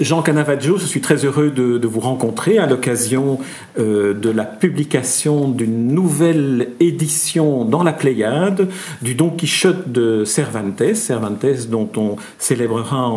Jean Canavaggio, je suis très heureux de, vous rencontrer à l'occasion euh, de la publication d'une nouvelle édition dans la Pléiade du Don Quichotte de Cervantes, Cervantes dont on célébrera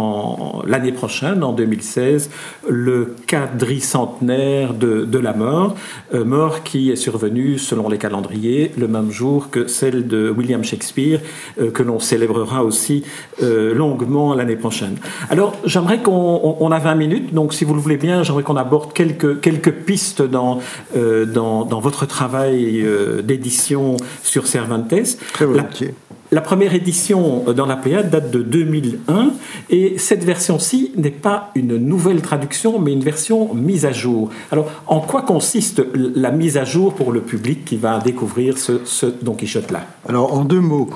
l'année prochaine, en 2016, le quadricentenaire de, de la mort, euh, mort qui est survenue selon les calendriers le même jour que celle de William Shakespeare, euh, que l'on célébrera aussi longuement l'année prochaine. Alors j'aimerais qu'on on a 20 minutes, donc si vous le voulez bien, j'aimerais qu'on aborde quelques, quelques pistes dans, euh, dans, dans, votre travail euh, d'édition sur Cervantes. Très volontiers. La, première édition dans la Pléiade date de 2001 et cette version-ci n'est pas une nouvelle traduction mais une version mise à jour. Alors en quoi consiste la mise à jour pour le public qui va découvrir ce, ce Don Quichotte-là? Alors en deux mots,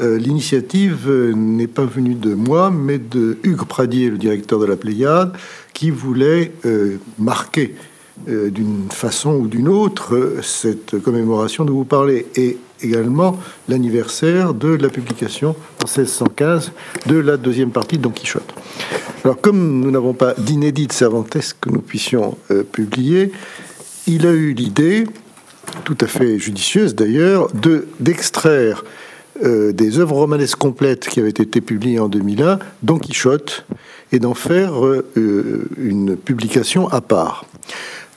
euh, l'initiative euh, n'est pas venue de moi, mais de Hugues Pradier, le directeur de la Pléiade, qui voulait euh, marquer d'une façon ou d'une autre cette commémoration dont vous parlez, et également l'anniversaire de la publication en 1615 de la deuxième partie de Don Quichotte. Alors, comme nous n'avons pas d'inédit de que nous puissions publier, il a eu l'idée, tout à fait judicieuse d'ailleurs, de d'extraire euh, des œuvres romanesques complètes qui avaient été publiées en 2001, Don Quichotte, et d'en faire euh, une publication à part.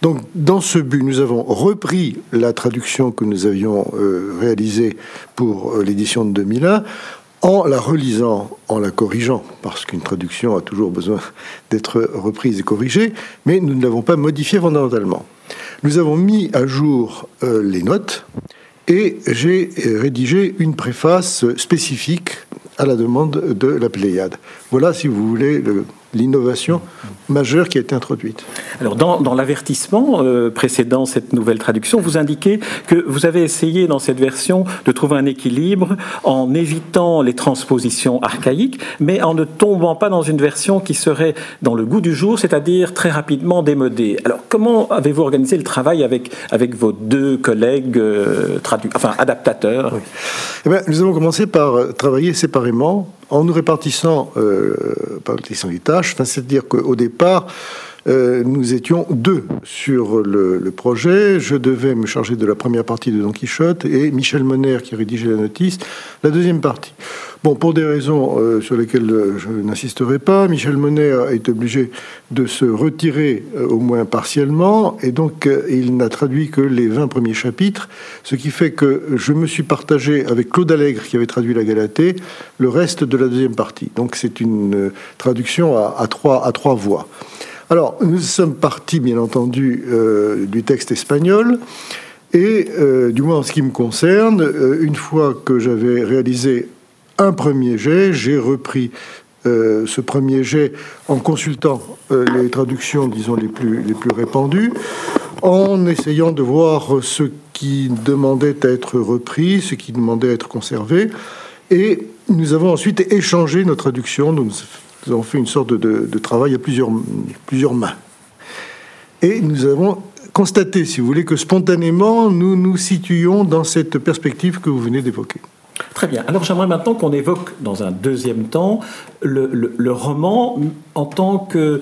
Donc, dans ce but, nous avons repris la traduction que nous avions euh, réalisée pour l'édition de 2001 en la relisant, en la corrigeant, parce qu'une traduction a toujours besoin d'être reprise et corrigée, mais nous ne l'avons pas modifiée fondamentalement. Nous avons mis à jour les notes, et j'ai rédigé une préface spécifique à la demande de la Pléiade. Voilà, si vous voulez, l'innovation majeure qui a été introduite. Alors, dans, dans l'avertissement euh, précédant cette nouvelle traduction, vous indiquez que vous avez essayé dans cette version de trouver un équilibre en évitant les transpositions archaïques, mais en ne tombant pas dans une version qui serait dans le goût du jour, c'est-à-dire très rapidement démodée. Alors, comment avez-vous organisé le travail avec, avec vos deux collègues euh, enfin, adaptateurs? Eh bien, Nous avons commencé par travailler séparément en nous répartissant euh, les tâches, c'est-à-dire qu'au départ, euh, nous étions deux sur le, projet. Je devais me charger de la première partie de Don Quichotte et Michel Moner, qui rédigeait la notice, la deuxième partie. Bon, pour des raisons euh, sur lesquelles euh, je n'insisterai pas, Michel Monet est obligé de se retirer euh, au moins partiellement, et donc il n'a traduit que les 20 premiers chapitres, ce qui fait que je me suis partagé avec Claude Allègre, qui avait traduit la Galatée, le reste de la deuxième partie. Donc c'est une traduction à, trois, à trois voix. Alors, nous sommes partis, bien entendu, du texte espagnol. Et du moins en ce qui me concerne, une fois que j'avais réalisé un premier jet. J'ai repris euh, ce premier jet en consultant euh, les traductions, disons, les plus, répandues, en essayant de voir ce qui demandait à être repris, ce qui demandait à être conservé. Et nous avons ensuite échangé nos traductions. Nous avons fait une sorte de, travail à plusieurs mains. Et nous avons constaté, si vous voulez, que spontanément, nous nous situions dans cette perspective que vous venez d'évoquer. Très bien. Alors j'aimerais maintenant qu'on évoque dans un deuxième temps le, roman en tant que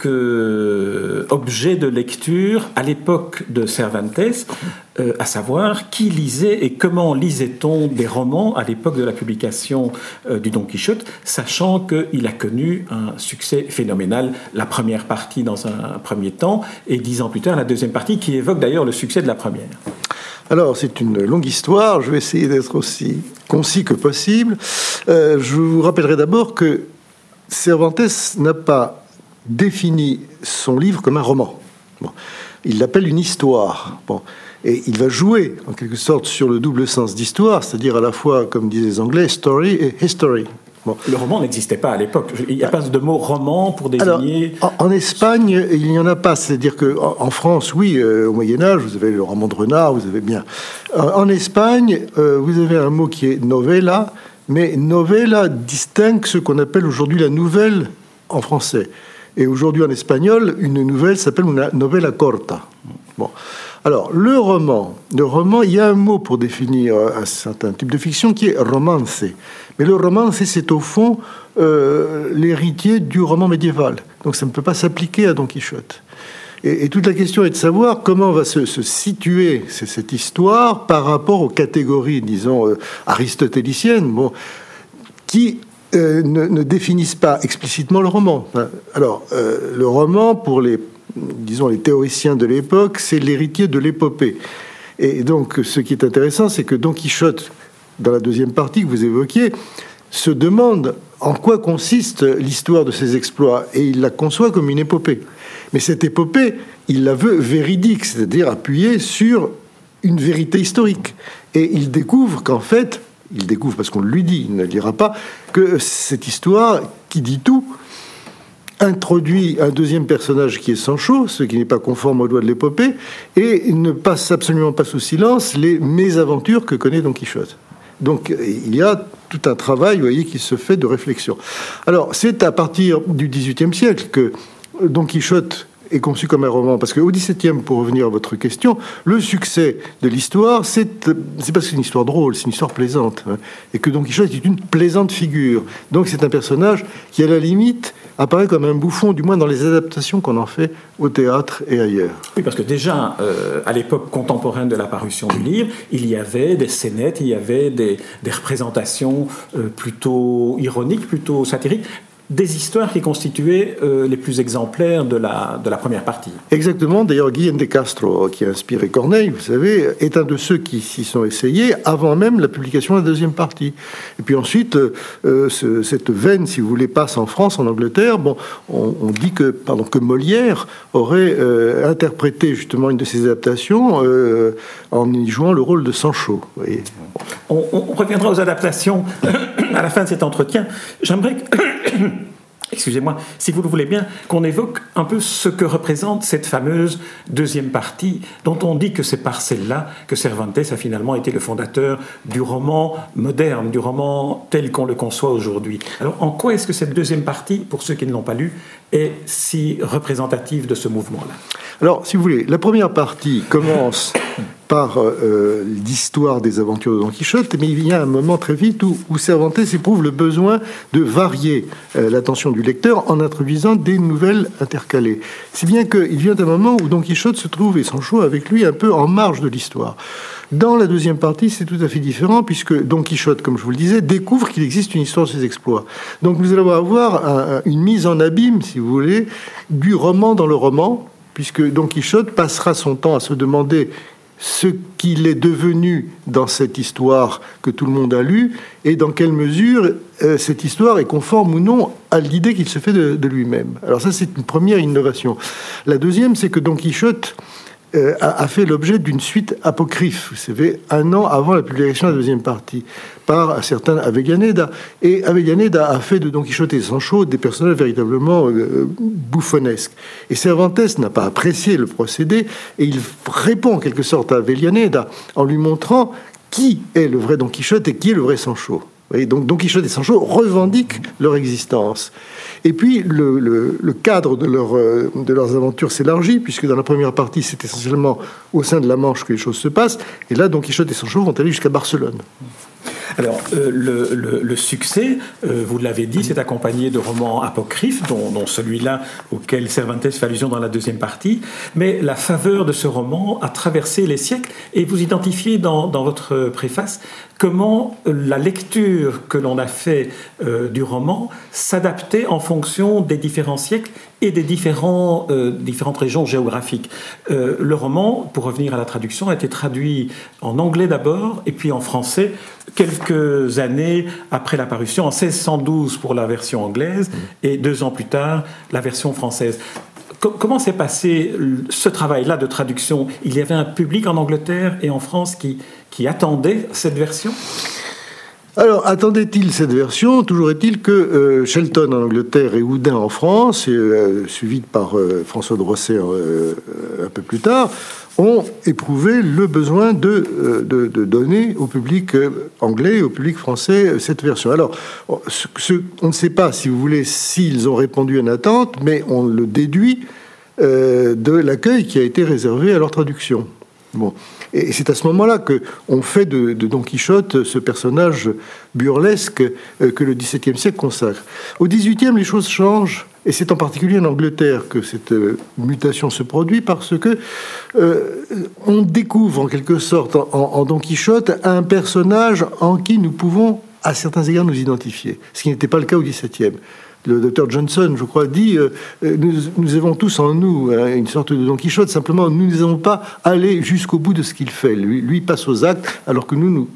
que objet de lecture à l'époque de Cervantes, euh, à savoir qui lisait et comment lisait-on des romans à l'époque de la publication euh, du Don Quichotte, sachant qu'il a connu un succès phénoménal, la première partie dans un premier temps et dix ans plus tard la deuxième partie qui évoque d'ailleurs le succès de la première. Alors, c'est une longue histoire. Je vais essayer d'être aussi concis que possible. Euh, je vous rappellerai d'abord que Cervantes n'a pas défini son livre comme un roman. Il l'appelle une histoire. Bon. Et il va jouer, en quelque sorte, sur le double sens d'histoire, c'est-à-dire à la fois, comme disent les Anglais, story et history. Le roman n'existait pas à l'époque. Il n'y a pas de mot roman pour désigner. en, Espagne, il n'y en a pas. C'est-à-dire qu'en en, France, oui, euh, au Moyen-Âge, vous avez le roman de renard, vous avez bien. En, Espagne, euh, vous avez un mot qui est novella, mais novella distingue ce qu'on appelle aujourd'hui la nouvelle en français. Et aujourd'hui, en espagnol, une nouvelle s'appelle una novela corta. Bon. Alors, le roman, le roman, il y a un mot pour définir un certain type de fiction qui est romance. Mais le romance, c'est au fond euh, l'héritier du roman médiéval. Donc ça ne peut pas s'appliquer à Don Quichotte. Et, toute la question est de savoir comment va se, situer cette histoire par rapport aux catégories, disons, euh, aristotéliciennes, bon, qui euh, ne, définissent pas explicitement le roman. Alors, le roman, pour les, disons, les théoriciens de l'époque, c'est l'héritier de l'épopée. Et donc, ce qui est intéressant, c'est que Don Quichotte, dans la deuxième partie que vous évoquiez, se demande en quoi consiste l'histoire de ses exploits et il la conçoit comme une épopée. Mais cette épopée, il la veut véridique, c'est-à-dire appuyée sur une vérité historique. Et il découvre qu'en fait, il découvre parce qu'on lui dit, il ne lira pas, que cette histoire qui dit tout introduit un deuxième personnage qui est Sancho, ce qui n'est pas conforme aux lois de l'épopée, et ne passe absolument pas sous silence les mésaventures que connaît Don Quichotte. Donc il y a tout un travail, vous voyez, qui se fait de réflexion. Alors c'est à partir du XVIIIe siècle que Don Quichotte est conçu comme un roman, parce qu'au XVIIe, pour revenir à votre question, le succès de l'histoire, c'est parce que c'est une histoire drôle, c'est une histoire plaisante, hein, et que Don Quichotte est une plaisante figure. Donc c'est un personnage qui, à la limite, apparaît comme un bouffon, du moins dans les adaptations qu'on en fait au théâtre et ailleurs. Oui, parce que déjà, euh, à l'époque contemporaine de la parution du livre, il y avait des scénettes, il y avait des, représentations euh, plutôt ironiques, plutôt satiriques, des histoires qui constituaient euh, les plus exemplaires de la, de la première partie. Exactement. D'ailleurs, Guillaume de Castro, qui a inspiré Corneille, vous savez, est un de ceux qui s'y sont essayés avant même la publication de la deuxième partie. Et puis ensuite, euh, cette veine, si vous voulez, passe en France, en Angleterre. Bon, on, dit que, pardon, que Molière aurait euh, interprété justement une de ses adaptations en y jouant le rôle de Sancho. On, on reviendra aux adaptations à la fin de cet entretien. J'aimerais que excusez-moi, si vous le voulez bien, qu'on évoque un peu ce que représente cette fameuse deuxième partie, dont on dit que c'est par celle-là que Cervantes a finalement été le fondateur du roman moderne, du roman tel qu'on le conçoit aujourd'hui. Alors, en quoi est-ce que cette deuxième partie, pour ceux qui ne l'ont pas lu, est si représentative de ce mouvement-là? Alors, si vous voulez, la première partie commence par euh, l'histoire des aventures de Don Quichotte, mais il y a un moment très vite où, Cervantes éprouve le besoin de varier euh, l'attention du lecteur en introduisant des nouvelles intercalées. Si bien qu'il vient un moment où Don Quichotte se trouve, et Sancho avec lui, un peu en marge de l'histoire. Dans la deuxième partie, c'est tout à fait différent, puisque Don Quichotte, comme je vous le disais, découvre qu'il existe une histoire de ses exploits. Donc nous allons avoir une mise en abîme, si vous voulez, du roman dans le roman, puisque Don Quichotte passera son temps à se demander ce qu'il est devenu dans cette histoire que tout le monde a lue et dans quelle mesure euh, cette histoire est conforme ou non à l'idée qu'il se fait de, lui-même. Alors ça, c'est une première innovation. La deuxième, c'est que Don Quichotte euh, a, fait l'objet d'une suite apocryphe, vous savez, un an avant la publication de la deuxième partie, par un certain Avellaneda. Et Avellaneda a fait de Don Quichotte et Sancho des personnages véritablement euh, bouffonnesques. Et Cervantes n'a pas apprécié le procédé, et il répond en quelque sorte à Avellaneda en lui montrant qui est le vrai Don Quichotte et qui est le vrai Sancho donc Don Quichotte et Sancho revendiquent leur existence. Et puis le, cadre euh, de leurs aventures s'élargit, puisque dans la première partie, c'est essentiellement au sein de la Manche que les choses se passent. Et là, Don Quichotte et Sancho vont aller jusqu'à Barcelone. Alors, euh, le, succès, euh, vous l'avez dit, c'est accompagné de romans apocryphes, dont, celui-là auquel Cervantes fait allusion dans la deuxième partie. Mais la faveur de ce roman a traversé les siècles, et vous identifiez dans votre préface comment la lecture que l'on a fait euh, du roman s'adaptait en fonction des différents siècles et des euh, différentes régions géographiques. Euh, le roman, pour revenir à la traduction, a été traduit en anglais d'abord et puis en français quelques années après la parution, en 1612 pour la version anglaise et deux ans plus tard la version française. Comment s'est passé ce travail-là de traduction? Il y avait un public en Angleterre et en France qui, attendait cette version? Alors, attendait-il cette version? Toujours est-il que euh, Shelton en Angleterre et Houdin en France, et, euh, suivi par euh, François de Rosset un peu plus tard, ont éprouvé le besoin de, de, donner au public anglais, au public français, cette version. Alors, on ne sait pas, si vous voulez, s'ils ont répondu à une attente, mais on le déduit de l'accueil qui a été réservé à leur traduction. Bon. Et c'est à ce moment-là que on fait de, Don Quichotte ce personnage burlesque euh, que le XVIIe siècle consacre. Au XVIIIe, les choses changent, et c'est en particulier en Angleterre que cette euh, mutation se produit parce que euh, on découvre en quelque sorte en, Don Quichotte un personnage en qui nous pouvons à certains égards nous identifier, ce qui n'était pas le cas au XVIIe le docteur Johnson, je crois, dit euh, nous, avons tous en nous hein, une sorte de Don Quichotte, simplement nous n'avons pas allé jusqu'au bout de ce qu'il fait. Lui, lui passe aux actes, alors que nous, nous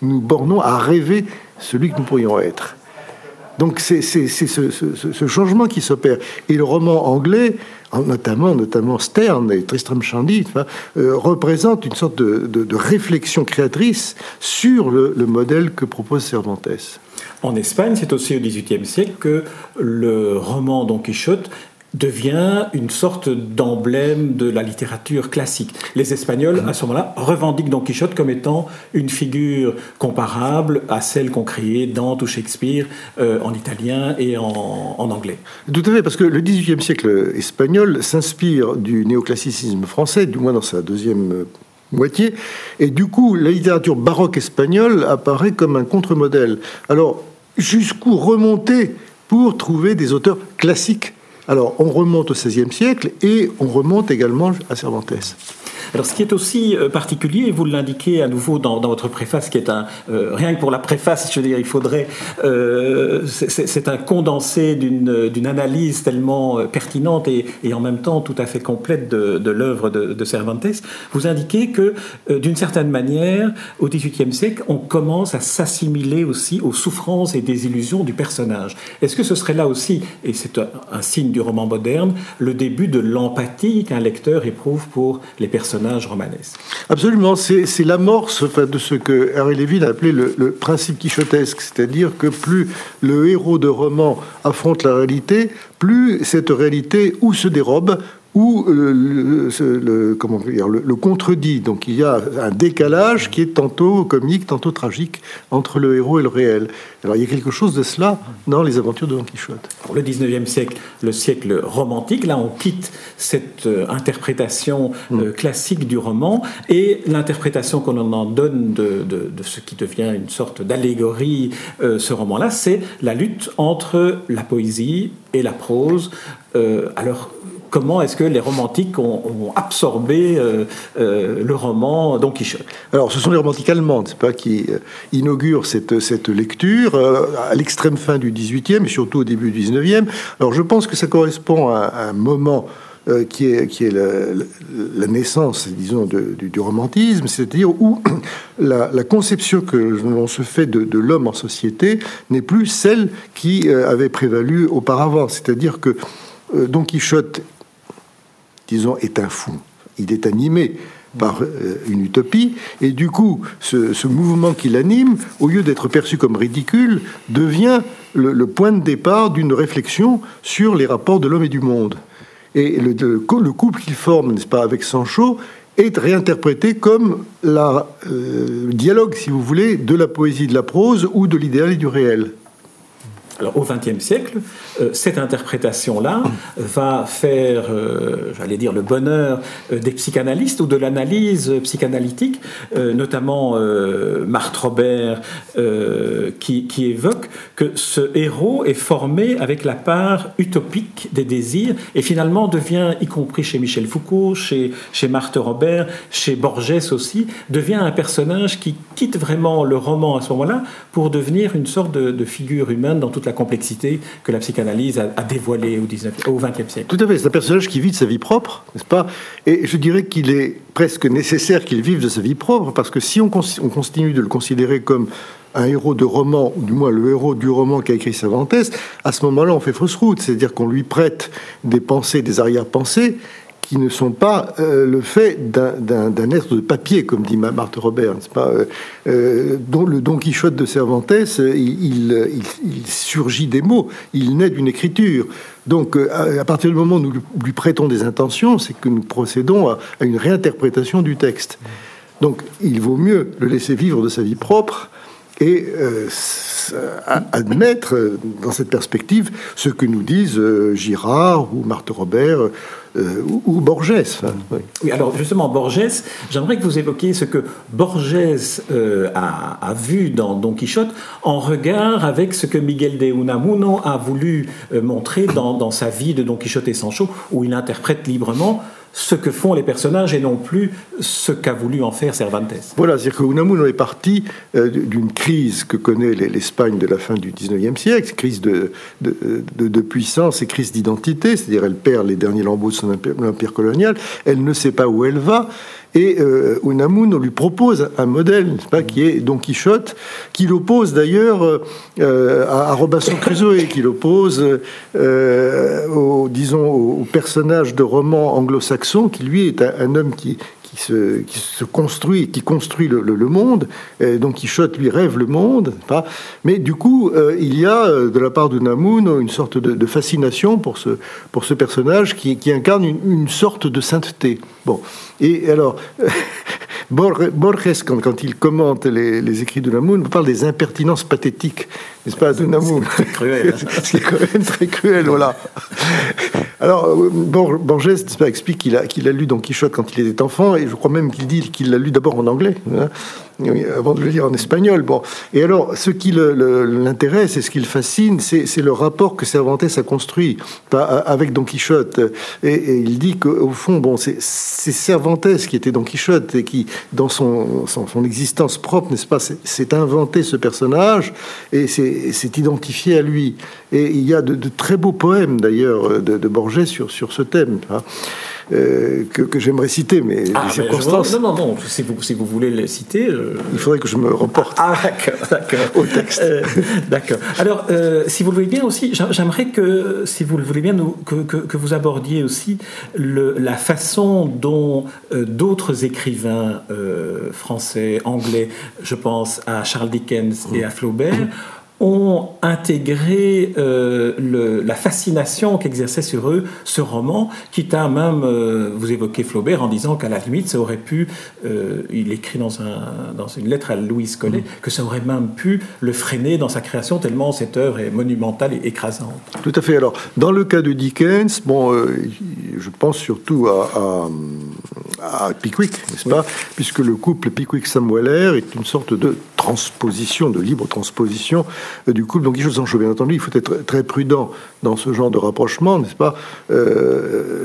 nous bornons à rêver celui que nous pourrions être. Donc c'est ce, changement qui s'opère. Et le roman anglais, notamment, notamment Stern et Tristram Shandy, euh, représente une sorte de, réflexion créatrice sur le, le modèle que propose Cervantes. En Espagne, c'est aussi au XVIIIe siècle que le roman Don Quichotte devient une sorte d'emblème de la littérature classique. Les Espagnols, à ce moment-là, revendiquent Don Quichotte comme étant une figure comparable à celle qu'ont créée Dante ou Shakespeare euh, en italien et en, anglais. Tout à fait, parce que le XVIIIe siècle espagnol s'inspire du néoclassicisme français, du moins dans sa deuxième euh, moitié, et du coup, la littérature baroque espagnole apparaît comme un contre-modèle. Alors, jusqu'où remonter pour trouver des auteurs classiques? Alors, on remonte au XVIe siècle et on remonte également à Cervantes. Alors, ce qui est aussi euh, particulier, vous l'indiquez à nouveau dans, votre préface, qui est un euh, rien que pour la préface, je veux dire, il faudrait, euh, c'est un condensé d'une analyse tellement pertinente et, en même temps tout à fait complète de, l'œuvre de, Cervantes. Vous indiquez que, d'une certaine manière, au XVIIIe siècle, on commence à s'assimiler aussi aux souffrances et désillusions du personnage. Est-ce que ce serait là aussi, et c'est un signe du roman moderne, le début de l'empathie qu'un lecteur éprouve pour les personnages romanesque. Absolument, c'est l'amorce de ce que Harry Levin a appelé le, le principe quichotesque, c'est-à-dire que plus le héros de roman affronte la réalité, plus cette réalité ou se dérobe, ou le, le, comment dire, le, contredit. Donc il y a un décalage qui est tantôt comique, tantôt tragique entre le héros et le réel. Alors il y a quelque chose de cela dans les aventures de Don Quichotte. Pour le 19e siècle, le siècle romantique, là on quitte cette euh, interprétation euh, mm. classique du roman et l'interprétation qu'on en donne de, de, ce qui devient une sorte d'allégorie, euh, ce roman-là, c'est la lutte entre la poésie et la prose. alors comment est-ce que les romantiques ont, absorbé euh, euh, le roman Don Quichotte? Alors, ce sont les romantiques allemandes, pas, qui euh, inaugurent cette, lecture à l'extrême fin du XVIIIe et surtout au début du XIXe. Alors, je pense que ça correspond à, un moment qui est, la, naissance, disons, du, romantisme, c'est-à-dire où la, conception que l'on se fait de, de l'homme en société n'est plus celle qui avait prévalu auparavant. C'est-à-dire que Don Quichotte disons, est un fou. Il est animé par euh, une utopie, et du coup, ce, mouvement qui l'anime, au lieu d'être perçu comme ridicule, devient le, point de départ d'une réflexion sur les rapports de l'homme et du monde. Et le, le couple qu'il forme, n'est-ce pas, avec Sancho, est réinterprété comme la, euh, le dialogue, si vous voulez, de la poésie, de la prose ou de l'idéal et du réel. Alors, au XXe siècle, euh, cette interprétation-là va faire, euh, j'allais dire, le bonheur euh, des psychanalystes ou de l'analyse psychanalytique, notamment Marthe Robert, qui, évoque que ce héros est formé avec la part utopique des désirs et finalement devient, y compris chez Michel Foucault, chez, chez Marthe Robert, chez Borges aussi, devient un personnage qui quitte vraiment le roman à ce moment-là pour devenir une sorte de, de figure humaine dans toute la complexité que la psychanalyse a, dévoilée au, 19, au 20e siècle. Tout à fait, c'est un personnage qui vit de sa vie propre, n'est-ce pas? Et je dirais qu'il est presque nécessaire qu'il vive de sa vie propre, parce que si on, on continue de le considérer comme un héros de roman, ou du moins le héros du roman qu'a écrit Cervantes, à ce moment-là, on fait fausse route. C'est-à-dire qu'on lui prête des pensées, des arrière-pensées, qui ne sont pas euh, le fait d'un être de papier, comme dit Marthe Robert, pas euh, euh, le Don Quichotte de Cervantes, il, surgit des mots, il naît d'une écriture. Donc, à partir du moment où nous lui prêtons des intentions, c'est que nous procédons à, une réinterprétation du texte. Donc, il vaut mieux le laisser vivre de sa vie propre et euh, admettre dans cette perspective ce que nous disent Girard ou Marthe Robert ou, Borges. oui. alors justement, Borges, j'aimerais que vous évoquiez ce que Borges a, vu dans Don Quichotte en regard avec ce que Miguel de Unamuno a voulu montrer dans, dans sa vie de Don Quichotte et Sancho, où il interprète librement ce que font les personnages et non plus ce qu'a voulu en faire Cervantes. Voilà, c'est-à-dire que Unamuno est parti euh, d'une crise que connaît l'Espagne de la fin du 19e siècle, crise de, de, puissance et crise d'identité, c'est-à-dire elle perd les derniers lambeaux de son empire colonial, elle ne sait pas où elle va, et euh, lui propose un modèle, qui est Don Quichotte, qu'il oppose d'ailleurs euh, à, Robinson Crusoe, qu'il oppose, euh, au, disons, au, personnage de roman anglo-saxon, qui lui est un homme qui, qui se, qui se construit, qui construit le, monde. Et donc Quichotte lui rêve le monde. Pas? Mais du coup, euh, il y a euh, de la part de Namun une sorte de, fascination pour ce, pour ce personnage qui, qui incarne une, une, sorte de sainteté. Bon. Et alors, Borges, quand, quand, il commente les, les écrits de Namun, parle des impertinences pathétiques, n'est-ce pas, de Namun C'est cruel. Hein. C'est quand même très cruel, voilà. Alors, Borges explique qu'il a, qu'il a lu Don Quichotte quand il était enfant, et je crois même qu'il dit qu'il l'a lu d'abord en anglais. Hein avant de le lire en espagnol. Bon. Et alors, ce qui l'intéresse et ce qui le fascine, c'est le rapport que Cervantes a construit avec Don Quichotte. Et, il dit qu'au fond, bon, c'est Cervantes qui était Don Quichotte et qui, dans son, existence propre, n'est-ce pas, s'est inventé ce personnage et s'est identifié à lui. Et il y a de, très beaux poèmes, d'ailleurs, de, de, Borges sur, sur ce thème. Hein. Euh, que, j'aimerais citer, mais ah, les circonstances. non, non, non, si vous, si vous voulez les citer. Euh, Il faudrait que je me reporte ah, d'accord, au texte. Euh, d'accord. Alors, si vous le voulez bien aussi, j'aimerais que, si vous le voulez bien, que, que, vous abordiez aussi le, la façon dont d'autres écrivains français, anglais, je pense à Charles Dickens et à Flaubert, ont intégré euh, le, la fascination qu'exerçait sur eux ce roman, quitte à même, euh, vous évoquez Flaubert en disant qu'à la limite, ça aurait pu, euh, il écrit dans, un, dans, une lettre à Louise Collet, mm. que ça aurait même pu le freiner dans sa création, tellement cette œuvre est monumentale et écrasante. Tout à fait. Alors, dans le cas de Dickens, bon, je pense surtout à, à, à Pickwick, n'est-ce pas? Puisque le couple Pickwick-Samuel est une sorte de transposition, de libre transposition euh, du couple Don Quichotte-Sancho. Bien entendu, il faut être très prudent dans ce genre de rapprochement, n'est-ce pas? Euh,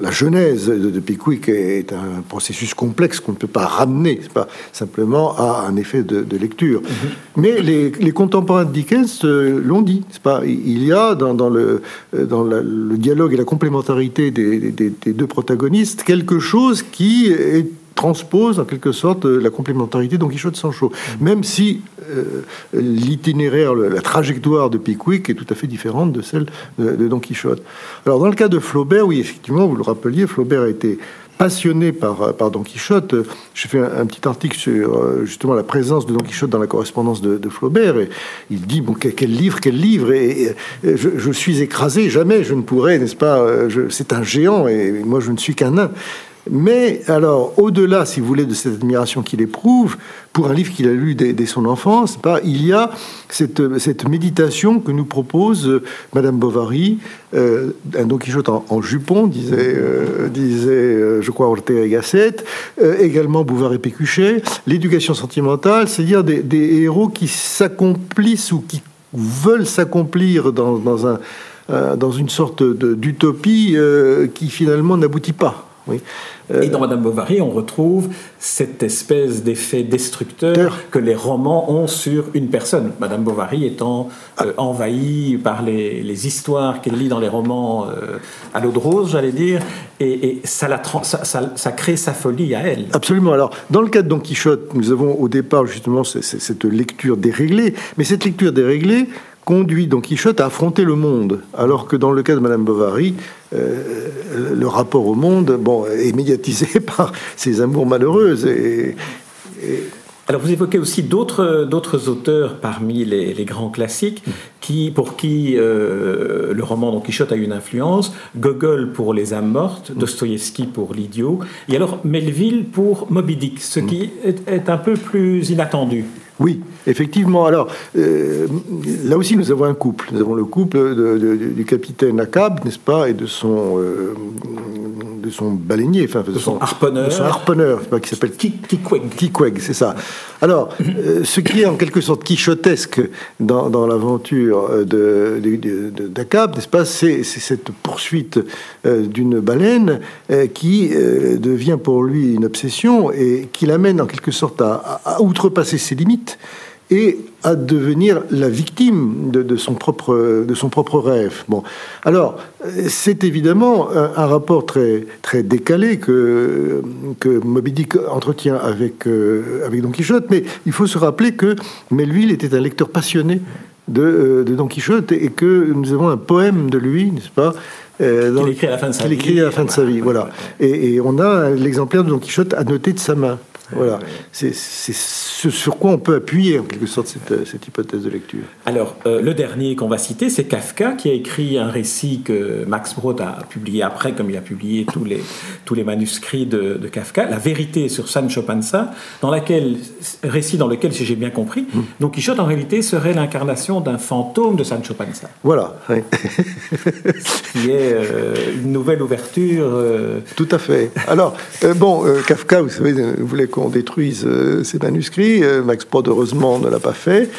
la, genèse de, Pickwick est un processus complexe qu'on ne peut pas ramener, pas? Simplement à un effet de, lecture. Mm-hmm. Mais les, contemporains de Dickens euh, l'ont dit, c'est pas? Il y a dans, le, dans le dialogue et la complémentarité des, des deux protagonistes quelque chose qui est transpose en quelque sorte euh, la complémentarité Don Quichotte-Sancho. Mm. Même si euh, l'itinéraire, la trajectoire de Pickwick est tout à fait différente de celle de, Don Quichotte. Alors dans le cas de Flaubert, oui, effectivement, vous le rappeliez, Flaubert a été passionné par, par Don Quichotte. J'ai fait un, petit article sur euh, justement la présence de Don Quichotte dans la correspondance de, Flaubert. Et il dit bon quel, livre, quel livre. Et, je, suis écrasé, jamais je ne pourrais, n'est-ce pas C'est un géant et moi je ne suis qu'un nain. Mais alors, au-delà, si vous voulez, de cette admiration qu'il éprouve, pour un livre qu'il a lu dès, son enfance, il y a cette, méditation que nous propose euh, Madame Bovary, euh, un Don Quichotte en, jupon, disait, euh, disait je crois, Ortega et Gasset, également Bouvard et Pécuchet, l'éducation sentimentale, c'est-à-dire des, héros qui s'accomplissent ou qui veulent s'accomplir dans une sorte d'utopie qui finalement n'aboutit pas. Oui. Euh, et dans Madame Bovary, on retrouve cette espèce d'effet destructeur que les romans ont sur une personne. Madame Bovary étant euh, envahie par les, histoires qu'elle lit dans les romans euh, à l'eau de rose, j'allais dire, et, ça, la ça, ça, crée sa folie à elle. Absolument. Alors, dans le cas de Don Quichotte, nous avons au départ justement cette lecture déréglée, mais cette lecture déréglée conduit Don Quichotte à affronter le monde, alors que dans le cas de Madame Bovary, euh, le rapport au monde bon, est médiatisé par ses amours malheureuses. Et, Alors vous évoquez aussi d'autres auteurs parmi les, grands classiques qui pour qui euh, le roman Don Quichotte a une influence. Gogol pour Les âmes mortes, Dostoïevski pour L'idiot, et alors Melville pour Moby Dick, ce qui est, est un peu plus inattendu. Oui, effectivement. Alors, euh, là aussi, nous avons un couple. Nous avons le couple du capitaine Akab, n'est-ce pas, et de son, euh, de son baleinier, enfin, de, son, harponneur. De son harponneur, qui s'appelle Kikweg. Kikweg, c'est ça. Alors, euh, ce qui est en quelque sorte quichotesque dans, dans l'aventure d'Akab, n'est-ce pas, c'est cette poursuite d'une baleine qui devient pour lui une obsession et qui l'amène en quelque sorte à outrepasser ses limites et à devenir la victime de, son, propre, de son propre rêve. Bon. Alors, c'est évidemment un, rapport très, très décalé que, que Moby Dick entretient avec, euh, avec Don Quichotte, mais il faut se rappeler que Melville était un lecteur passionné de, euh, de Don Quichotte et que nous avons un poème de lui, n'est-ce pas euh, qu'il écrit à la fin de sa vie. à la fin de sa vie, voilà. Et, et on a l'exemplaire de Don Quichotte annoté de sa main. Voilà, c'est ce sur quoi on peut appuyer en quelque sorte cette, cette hypothèse de lecture. Alors, euh, le dernier qu'on va citer, c'est Kafka, qui a écrit un récit que Max Brod a publié après, comme il a publié tous les, tous les manuscrits de, de Kafka, La vérité sur Sancho Panza, dans laquelle, récit dans lequel, si j'ai bien compris, mm. Don Quichotte en réalité serait l'incarnation d'un fantôme de Sancho Panza. Voilà. Oui. qui est euh, une nouvelle ouverture. Euh, Tout à fait. Alors, bon, Kafka, vous savez, vous voulez qu'on détruise euh, ces manuscrits. Euh, Max Brod, heureusement, ne l'a pas fait.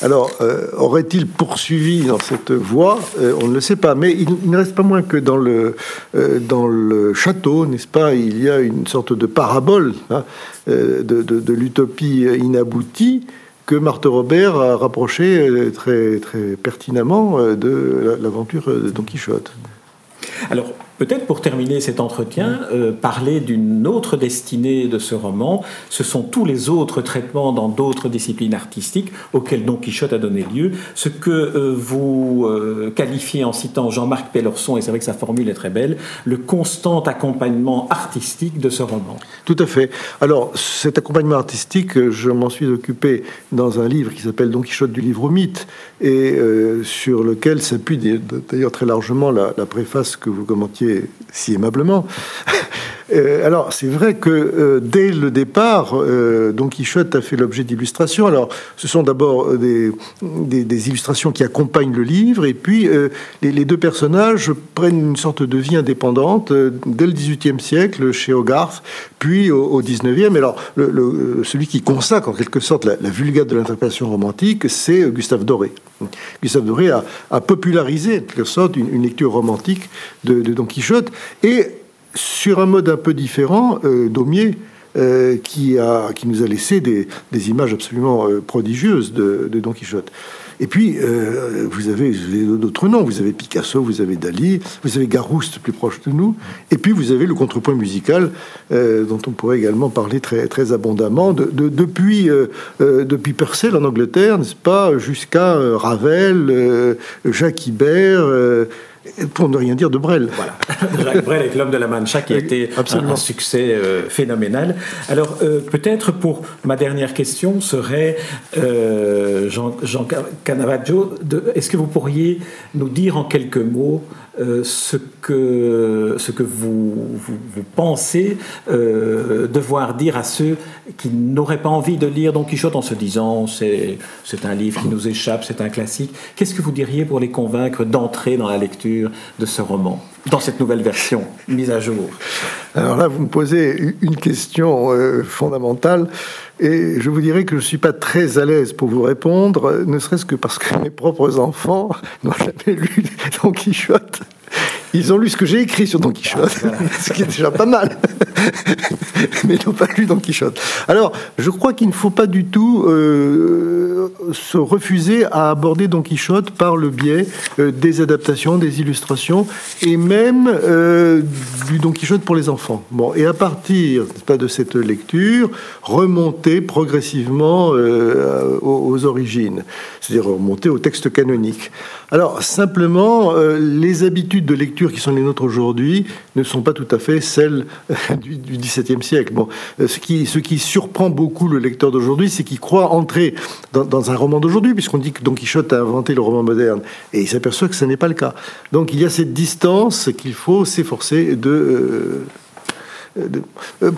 Alors, euh, aurait-il poursuivi dans cette voie? On ne le sait pas. Mais il, ne reste pas moins que dans le, dans le château, n'est-ce pas Il y a une sorte de parabole hein, de, de, l'utopie inaboutie que Marthe Robert a rapproché très, très pertinemment de l'aventure de Don Quichotte. Alors, Peut-être pour terminer cet entretien, euh, parler d'une autre destinée de ce roman. Ce sont tous les autres traitements dans d'autres disciplines artistiques auxquels Don Quichotte a donné lieu. Ce que euh, vous euh, qualifiez en citant Jean-Marc Pellorson, et c'est vrai que sa formule est très belle, le constant accompagnement artistique de ce roman. Tout à fait. Alors cet accompagnement artistique, je m'en suis occupé dans un livre qui s'appelle Don Quichotte du livre au mythe, et sur lequel s'appuie d'ailleurs très largement la, la préface que vous commentiez si aimablement. Euh, alors, c'est vrai que euh, dès le départ, euh, Don Quichotte a fait l'objet d'illustrations. Alors, ce sont d'abord des, illustrations qui accompagnent le livre, et puis les, deux personnages prennent une sorte de vie indépendante dès le XVIIIe siècle chez Hogarth, puis au, XIXe. Alors, celui qui consacre en quelque sorte la, vulgate de l'interprétation romantique, c'est Gustave Doré. Gustave Doré a, popularisé en quelque sorte une, lecture romantique de, de Don Quichotte, et sur un mode un peu différent, euh, Daumier, euh, qui, a, qui nous a laissé des, images absolument euh, prodigieuses de, Don Quichotte. Et puis, vous avez, d'autres noms. Vous avez Picasso, vous avez Dali, vous avez Garouste, plus proche de nous. Et puis, vous avez le contrepoint musical, dont on pourrait également parler très, très abondamment, de, depuis, depuis Purcell en Angleterre, n'est-ce pas, jusqu'à Ravel, Jacques Ibert pour ne rien dire de Brel. Voilà. Jacques Brel est l'homme de la Mancha qui a été un, succès euh, phénoménal. Alors, euh, peut-être pour ma dernière question serait, euh, Jean, Jean Canavaggio, est-ce que vous pourriez nous dire en quelques mots euh, ce, que, ce que vous, vous, pensez euh, devoir dire à ceux qui n'auraient pas envie de lire Don Quichotte en se disant c'est, c'est un livre qui nous échappe, c'est un classique. Qu'est-ce que vous diriez pour les convaincre d'entrer dans la lecture de ce roman, dans cette nouvelle version mise à jour Alors là, vous me posez une question euh, fondamentale. Et je vous dirais que je ne suis pas très à l'aise pour vous répondre, ne serait-ce que parce que mes propres enfants n'ont jamais lu Don Quichotte. Ils ont lu ce que j'ai écrit sur Don Quichotte, ah, ce qui est déjà pas mal, mais ils n'ont pas lu Don Quichotte. Alors, je crois qu'il ne faut pas du tout euh, se refuser à aborder Don Quichotte par le biais euh, des adaptations, des illustrations, et même euh, du Don Quichotte pour les enfants. Bon, et à partir pas, de cette lecture, remonter progressivement aux, aux, origines, c'est-à-dire remonter au texte canonique. Alors, simplement, les habitudes de lecture qui sont les nôtres aujourd'hui ne sont pas tout à fait celles du, XVIIe siècle. Bon, euh, ce, qui, ce qui surprend beaucoup le lecteur d'aujourd'hui, c'est qu'il croit entrer dans, un roman d'aujourd'hui, puisqu'on dit que Don Quichotte a inventé le roman moderne, et il s'aperçoit que ce n'est pas le cas. Donc il y a cette distance qu'il faut s'efforcer de... Euh, Euh,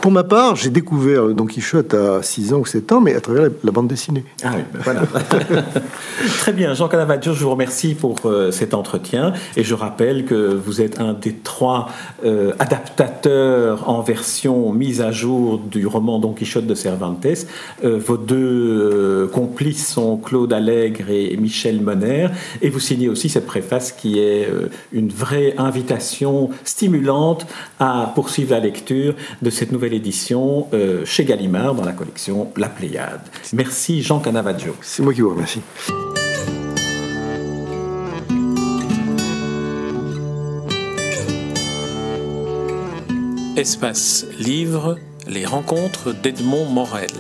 pour ma part, j'ai découvert Don Quichotte à 6 ans ou 7 ans, mais à travers la, bande dessinée. Ah oui, ben voilà. Très bien, Jean Canavaggio, je vous remercie pour euh, cet entretien et je rappelle que vous êtes un des trois euh, adaptateurs en version mise à jour du roman Don Quichotte de Cervantes. vos deux complices sont Claude Allègre et Michel Monner et vous signez aussi cette préface qui est une vraie invitation stimulante à poursuivre la lecture de cette nouvelle édition euh, chez Gallimard dans la collection La Pléiade. Merci Jean Canavaggio. C'est moi qui vous remercie. Espace Livre, les rencontres d'Edmond Morel.